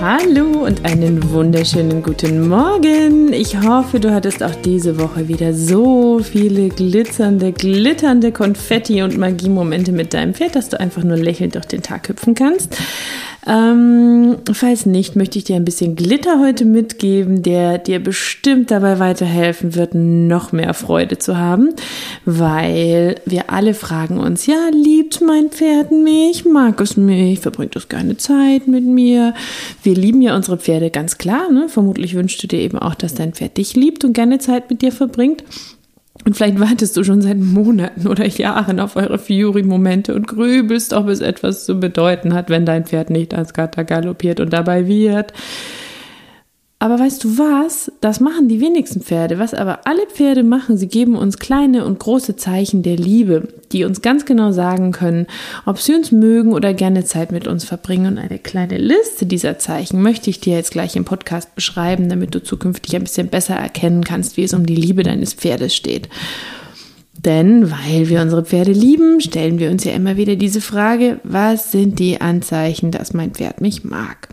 Hallo und einen wunderschönen guten Morgen. Ich hoffe, du hattest auch diese Woche wieder so viele glitzernde, glitternde Konfetti- und Magiemomente mit deinem Pferd, dass du einfach nur lächelnd durch den Tag hüpfen kannst. Ähm, falls nicht, möchte ich dir ein bisschen Glitter heute mitgeben, der dir bestimmt dabei weiterhelfen wird, noch mehr Freude zu haben, weil wir alle fragen uns, ja, liebt mein Pferd mich, mag es mich, verbringt es keine Zeit mit mir. Wir lieben ja unsere Pferde ganz klar, ne? Vermutlich wünschst du dir eben auch, dass dein Pferd dich liebt und gerne Zeit mit dir verbringt. Und vielleicht wartest du schon seit Monaten oder Jahren auf eure Fury-Momente und grübelst, ob es etwas zu bedeuten hat, wenn dein Pferd nicht als Gatter galoppiert und dabei wird. Aber weißt du was? Das machen die wenigsten Pferde. Was aber alle Pferde machen, sie geben uns kleine und große Zeichen der Liebe, die uns ganz genau sagen können, ob sie uns mögen oder gerne Zeit mit uns verbringen. Und eine kleine Liste dieser Zeichen möchte ich dir jetzt gleich im Podcast beschreiben, damit du zukünftig ein bisschen besser erkennen kannst, wie es um die Liebe deines Pferdes steht. Denn weil wir unsere Pferde lieben, stellen wir uns ja immer wieder diese Frage, was sind die Anzeichen, dass mein Pferd mich mag?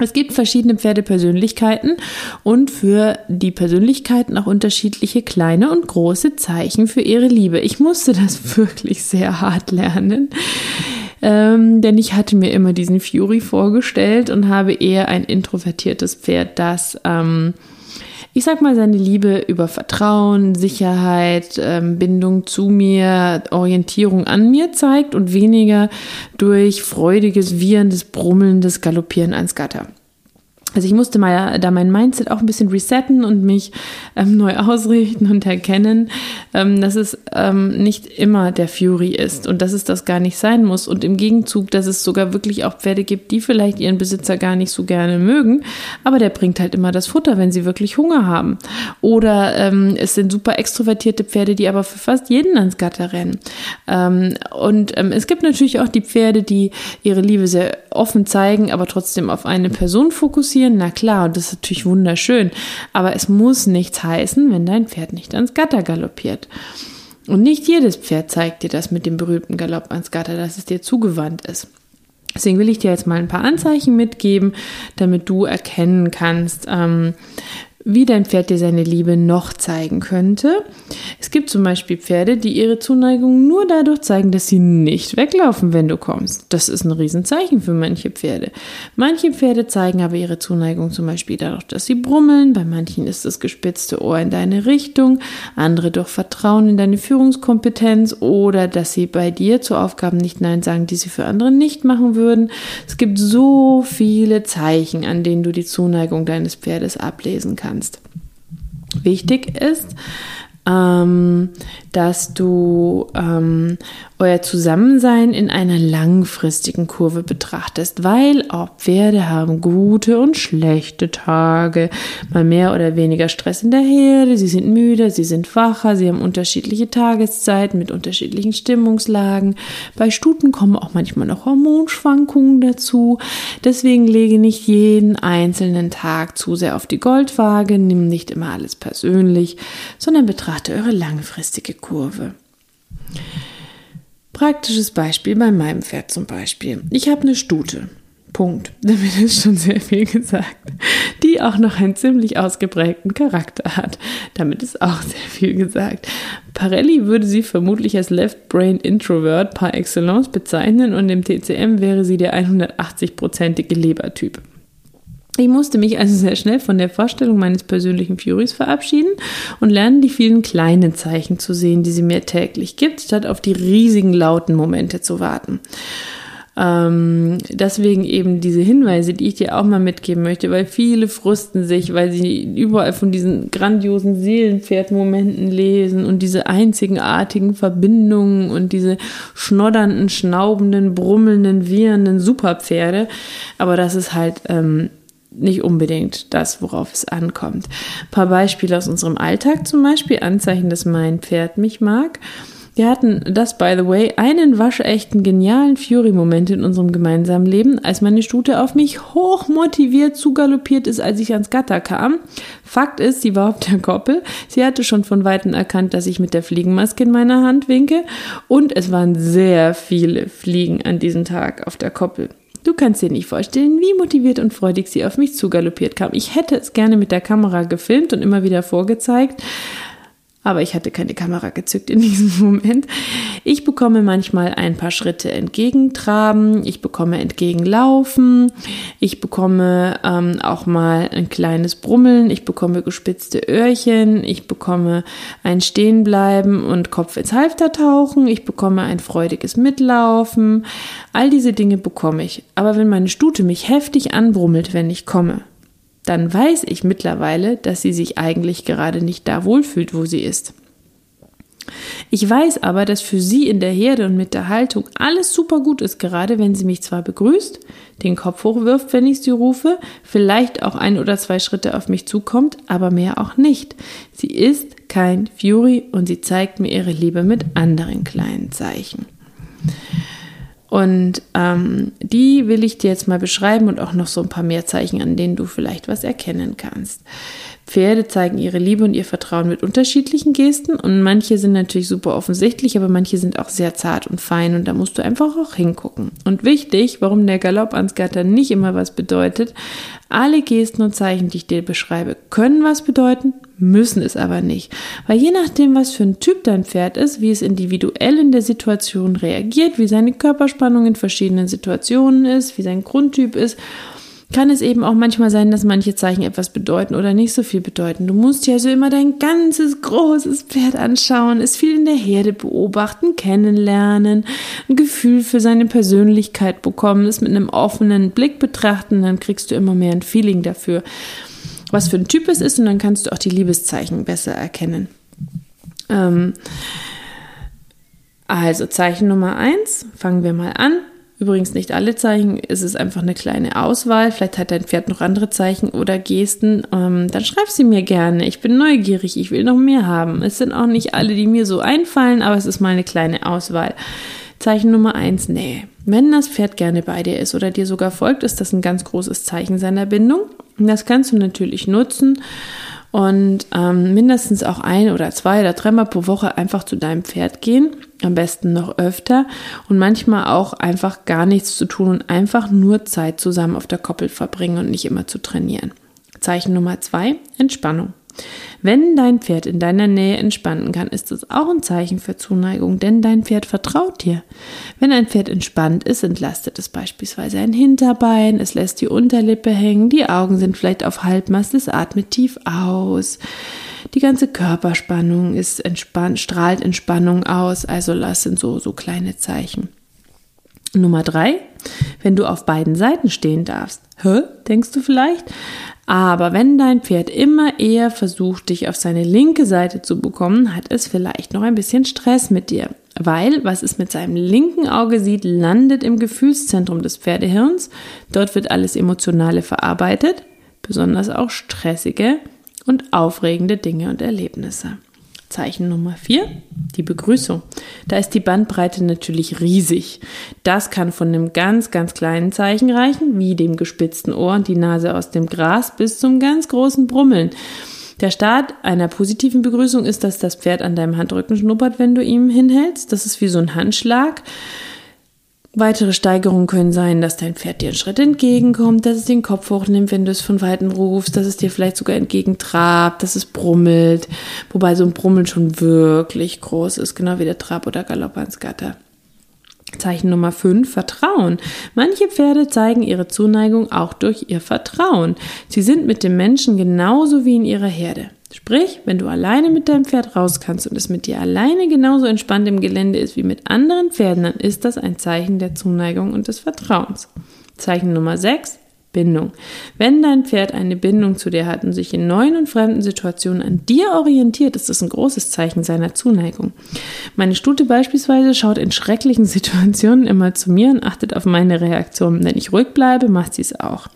Es gibt verschiedene Pferdepersönlichkeiten und für die Persönlichkeiten auch unterschiedliche kleine und große Zeichen für ihre Liebe. Ich musste das wirklich sehr hart lernen. Ähm, denn ich hatte mir immer diesen Fury vorgestellt und habe eher ein introvertiertes Pferd, das ähm, ich sag mal, seine Liebe über Vertrauen, Sicherheit, ähm, Bindung zu mir, Orientierung an mir zeigt und weniger durch freudiges, wieherndes, brummelndes Galoppieren ans Gatter. Also ich musste mal da mein Mindset auch ein bisschen resetten und mich ähm, neu ausrichten und erkennen, ähm, dass es ähm, nicht immer der Fury ist und dass es das gar nicht sein muss. Und im Gegenzug, dass es sogar wirklich auch Pferde gibt, die vielleicht ihren Besitzer gar nicht so gerne mögen, aber der bringt halt immer das Futter, wenn sie wirklich Hunger haben. Oder ähm, es sind super extrovertierte Pferde, die aber für fast jeden ans Gatter rennen. Ähm, und ähm, es gibt natürlich auch die Pferde, die ihre Liebe sehr offen zeigen, aber trotzdem auf eine Person fokussieren? Na klar, und das ist natürlich wunderschön. Aber es muss nichts heißen, wenn dein Pferd nicht ans Gatter galoppiert. Und nicht jedes Pferd zeigt dir das mit dem berühmten Galopp ans Gatter, dass es dir zugewandt ist. Deswegen will ich dir jetzt mal ein paar Anzeichen mitgeben, damit du erkennen kannst, ähm, wie dein Pferd dir seine Liebe noch zeigen könnte. Es gibt zum Beispiel Pferde, die ihre Zuneigung nur dadurch zeigen, dass sie nicht weglaufen, wenn du kommst. Das ist ein Riesenzeichen für manche Pferde. Manche Pferde zeigen aber ihre Zuneigung zum Beispiel dadurch, dass sie brummeln. Bei manchen ist das gespitzte Ohr in deine Richtung. Andere durch Vertrauen in deine Führungskompetenz oder dass sie bei dir zu Aufgaben nicht Nein sagen, die sie für andere nicht machen würden. Es gibt so viele Zeichen, an denen du die Zuneigung deines Pferdes ablesen kannst kannst. Wichtig ist, ähm, dass du ähm, euer Zusammensein in einer langfristigen Kurve betrachtest, weil auch Pferde haben gute und schlechte Tage, mal mehr oder weniger Stress in der Herde, sie sind müde, sie sind wacher, sie haben unterschiedliche Tageszeiten mit unterschiedlichen Stimmungslagen. Bei Stuten kommen auch manchmal noch Hormonschwankungen dazu. Deswegen lege nicht jeden einzelnen Tag zu sehr auf die Goldwaage, nimm nicht immer alles persönlich, sondern betrachte eure langfristige Kurve. Praktisches Beispiel bei meinem Pferd zum Beispiel. Ich habe eine Stute. Punkt. Damit ist schon sehr viel gesagt. Die auch noch einen ziemlich ausgeprägten Charakter hat. Damit ist auch sehr viel gesagt. Parelli würde sie vermutlich als Left Brain Introvert par excellence bezeichnen und im TCM wäre sie der 180-prozentige Lebertyp. Ich musste mich also sehr schnell von der Vorstellung meines persönlichen Furies verabschieden und lernen, die vielen kleinen Zeichen zu sehen, die sie mir täglich gibt, statt auf die riesigen lauten Momente zu warten. Ähm, deswegen eben diese Hinweise, die ich dir auch mal mitgeben möchte, weil viele frusten sich, weil sie überall von diesen grandiosen Seelenpferdmomenten lesen und diese einzigartigen Verbindungen und diese schnoddernden, schnaubenden, brummelnden, wiehernden Superpferde. Aber das ist halt ähm, nicht unbedingt das, worauf es ankommt. Ein paar Beispiele aus unserem Alltag zum Beispiel, Anzeichen, dass mein Pferd mich mag. Wir hatten das, by the way, einen waschechten, genialen Fury-Moment in unserem gemeinsamen Leben, als meine Stute auf mich hochmotiviert zugaloppiert ist, als ich ans Gatter kam. Fakt ist, sie war auf der Koppel. Sie hatte schon von Weitem erkannt, dass ich mit der Fliegenmaske in meiner Hand winke. Und es waren sehr viele Fliegen an diesem Tag auf der Koppel. Du kannst dir nicht vorstellen, wie motiviert und freudig sie auf mich zugaloppiert kam. Ich hätte es gerne mit der Kamera gefilmt und immer wieder vorgezeigt, aber ich hatte keine Kamera gezückt in diesem Moment. Ich bekomme manchmal ein paar Schritte entgegentraben, ich bekomme entgegenlaufen, ich bekomme ähm, auch mal ein kleines Brummeln, ich bekomme gespitzte Öhrchen, ich bekomme ein Stehenbleiben und Kopf ins Halfter tauchen, ich bekomme ein freudiges Mitlaufen. All diese Dinge bekomme ich. Aber wenn meine Stute mich heftig anbrummelt, wenn ich komme, dann weiß ich mittlerweile, dass sie sich eigentlich gerade nicht da wohlfühlt, wo sie ist. Ich weiß aber, dass für sie in der Herde und mit der Haltung alles super gut ist, gerade wenn sie mich zwar begrüßt, den Kopf hochwirft, wenn ich sie rufe, vielleicht auch ein oder zwei Schritte auf mich zukommt, aber mehr auch nicht. Sie ist kein Fury und sie zeigt mir ihre Liebe mit anderen kleinen Zeichen. Und ähm, die will ich dir jetzt mal beschreiben und auch noch so ein paar mehr Zeichen, an denen du vielleicht was erkennen kannst. Pferde zeigen ihre Liebe und ihr Vertrauen mit unterschiedlichen Gesten und manche sind natürlich super offensichtlich, aber manche sind auch sehr zart und fein und da musst du einfach auch hingucken. Und wichtig, warum der Galopp ans Gatter nicht immer was bedeutet, alle Gesten und Zeichen, die ich dir beschreibe, können was bedeuten, müssen es aber nicht. Weil je nachdem, was für ein Typ dein Pferd ist, wie es individuell in der Situation reagiert, wie seine Körperspannung in verschiedenen Situationen ist, wie sein Grundtyp ist, kann es eben auch manchmal sein, dass manche Zeichen etwas bedeuten oder nicht so viel bedeuten. Du musst dir also immer dein ganzes großes Pferd anschauen, es viel in der Herde beobachten, kennenlernen, ein Gefühl für seine Persönlichkeit bekommen, es mit einem offenen Blick betrachten, dann kriegst du immer mehr ein Feeling dafür, was für ein Typ es ist und dann kannst du auch die Liebeszeichen besser erkennen. Ähm, also Zeichen Nummer eins, fangen wir mal an. Übrigens nicht alle Zeichen, es ist einfach eine kleine Auswahl. Vielleicht hat dein Pferd noch andere Zeichen oder Gesten. Ähm, dann schreib sie mir gerne. Ich bin neugierig, ich will noch mehr haben. Es sind auch nicht alle, die mir so einfallen, aber es ist mal eine kleine Auswahl. Zeichen Nummer eins, nee. Wenn das Pferd gerne bei dir ist oder dir sogar folgt, ist das ein ganz großes Zeichen seiner Bindung. Das kannst du natürlich nutzen und ähm, mindestens auch ein oder zwei oder dreimal pro Woche einfach zu deinem Pferd gehen, am besten noch öfter und manchmal auch einfach gar nichts zu tun und einfach nur Zeit zusammen auf der Koppel verbringen und nicht immer zu trainieren. Zeichen Nummer zwei, Entspannung. Wenn dein Pferd in deiner Nähe entspannen kann, ist es auch ein Zeichen für Zuneigung, denn dein Pferd vertraut dir. Wenn ein Pferd entspannt ist, entlastet es beispielsweise ein Hinterbein, es lässt die Unterlippe hängen, die Augen sind vielleicht auf Halbmast, es atmet tief aus. Die ganze Körperspannung ist entspannt, strahlt Entspannung aus, also das sind so, so kleine Zeichen. Nummer drei, wenn du auf beiden Seiten stehen darfst. Hä? Denkst du vielleicht? Aber wenn dein Pferd immer eher versucht, dich auf seine linke Seite zu bekommen, hat es vielleicht noch ein bisschen Stress mit dir. Weil, was es mit seinem linken Auge sieht, landet im Gefühlszentrum des Pferdehirns. Dort wird alles Emotionale verarbeitet, besonders auch stressige und aufregende Dinge und Erlebnisse. Zeichen Nummer vier, die Begrüßung. Da ist die Bandbreite natürlich riesig. Das kann von einem ganz, ganz kleinen Zeichen reichen, wie dem gespitzten Ohr und die Nase aus dem Gras, bis zum ganz großen Brummeln. Der Start einer positiven Begrüßung ist, dass das Pferd an deinem Handrücken schnuppert, wenn du ihm hinhältst. Das ist wie so ein Handschlag. Weitere Steigerungen können sein, dass dein Pferd dir einen Schritt entgegenkommt, dass es den Kopf hochnimmt, wenn du es von Weitem rufst, dass es dir vielleicht sogar entgegentrabt, dass es brummelt, wobei so ein Brummeln schon wirklich groß ist, genau wie der Trab oder Galopp ans Gatter. Zeichen Nummer 5, Vertrauen. Manche Pferde zeigen ihre Zuneigung auch durch ihr Vertrauen. Sie sind mit dem Menschen genauso wie in ihrer Herde. Sprich, wenn du alleine mit deinem Pferd raus kannst und es mit dir alleine genauso entspannt im Gelände ist wie mit anderen Pferden, dann ist das ein Zeichen der Zuneigung und des Vertrauens. Zeichen Nummer 6, Bindung. Wenn dein Pferd eine Bindung zu dir hat und sich in neuen und fremden Situationen an dir orientiert, ist das ein großes Zeichen seiner Zuneigung. Meine Stute beispielsweise schaut in schrecklichen Situationen immer zu mir und achtet auf meine Reaktion. Wenn ich ruhig bleibe, macht sie es auch.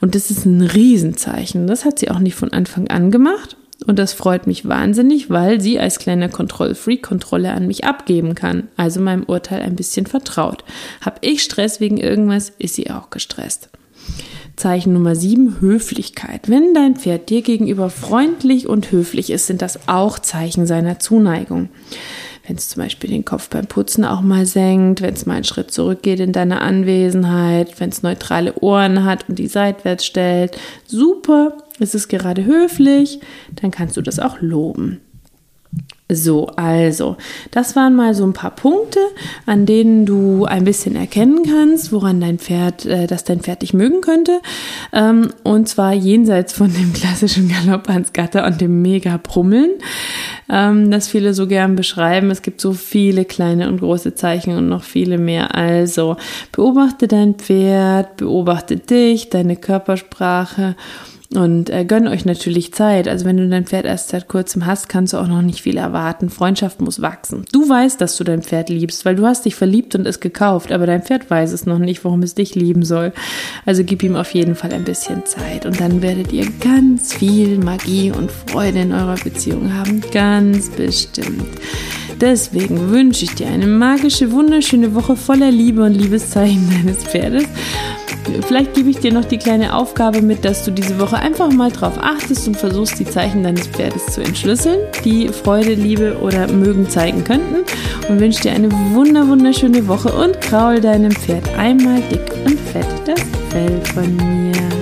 Und das ist ein Riesenzeichen. Das hat sie auch nicht von Anfang an gemacht. Und das freut mich wahnsinnig, weil sie als kleiner Kontrollfreak Kontrolle an mich abgeben kann, also meinem Urteil ein bisschen vertraut. Hab ich Stress wegen irgendwas, ist sie auch gestresst. Zeichen Nummer 7, Höflichkeit. Wenn dein Pferd dir gegenüber freundlich und höflich ist, sind das auch Zeichen seiner Zuneigung. Wenn es zum Beispiel den Kopf beim Putzen auch mal senkt, wenn es mal einen Schritt zurückgeht in deiner Anwesenheit, wenn es neutrale Ohren hat und die seitwärts stellt, super, es ist gerade höflich, dann kannst du das auch loben. So, also, das waren mal so ein paar Punkte, an denen du ein bisschen erkennen kannst, woran dein Pferd, äh, dass dein Pferd dich mögen könnte. Ähm, und zwar jenseits von dem klassischen Galopp ans Gatter und dem Mega-Brummeln, ähm, das viele so gern beschreiben. Es gibt so viele kleine und große Zeichen und noch viele mehr. Also, beobachte dein Pferd, beobachte dich, deine Körpersprache und äh, gönn euch natürlich Zeit. Also wenn du dein Pferd erst seit kurzem hast, kannst du auch noch nicht viel erwarten. Freundschaft muss wachsen. Du weißt, dass du dein Pferd liebst, weil du hast dich verliebt und es gekauft, aber dein Pferd weiß es noch nicht, warum es dich lieben soll. Also gib ihm auf jeden Fall ein bisschen Zeit und dann werdet ihr ganz viel Magie und Freude in eurer Beziehung haben. Ganz bestimmt. Deswegen wünsche ich dir eine magische, wunderschöne Woche voller Liebe und Liebeszeichen deines Pferdes Vielleicht gebe ich dir noch die kleine Aufgabe mit, dass du diese Woche einfach mal drauf achtest und versuchst, die Zeichen deines Pferdes zu entschlüsseln, die Freude, Liebe oder Mögen zeigen könnten. Und wünsche dir eine wunder, wunderschöne Woche und kraul deinem Pferd einmal dick und fett das Fell von mir.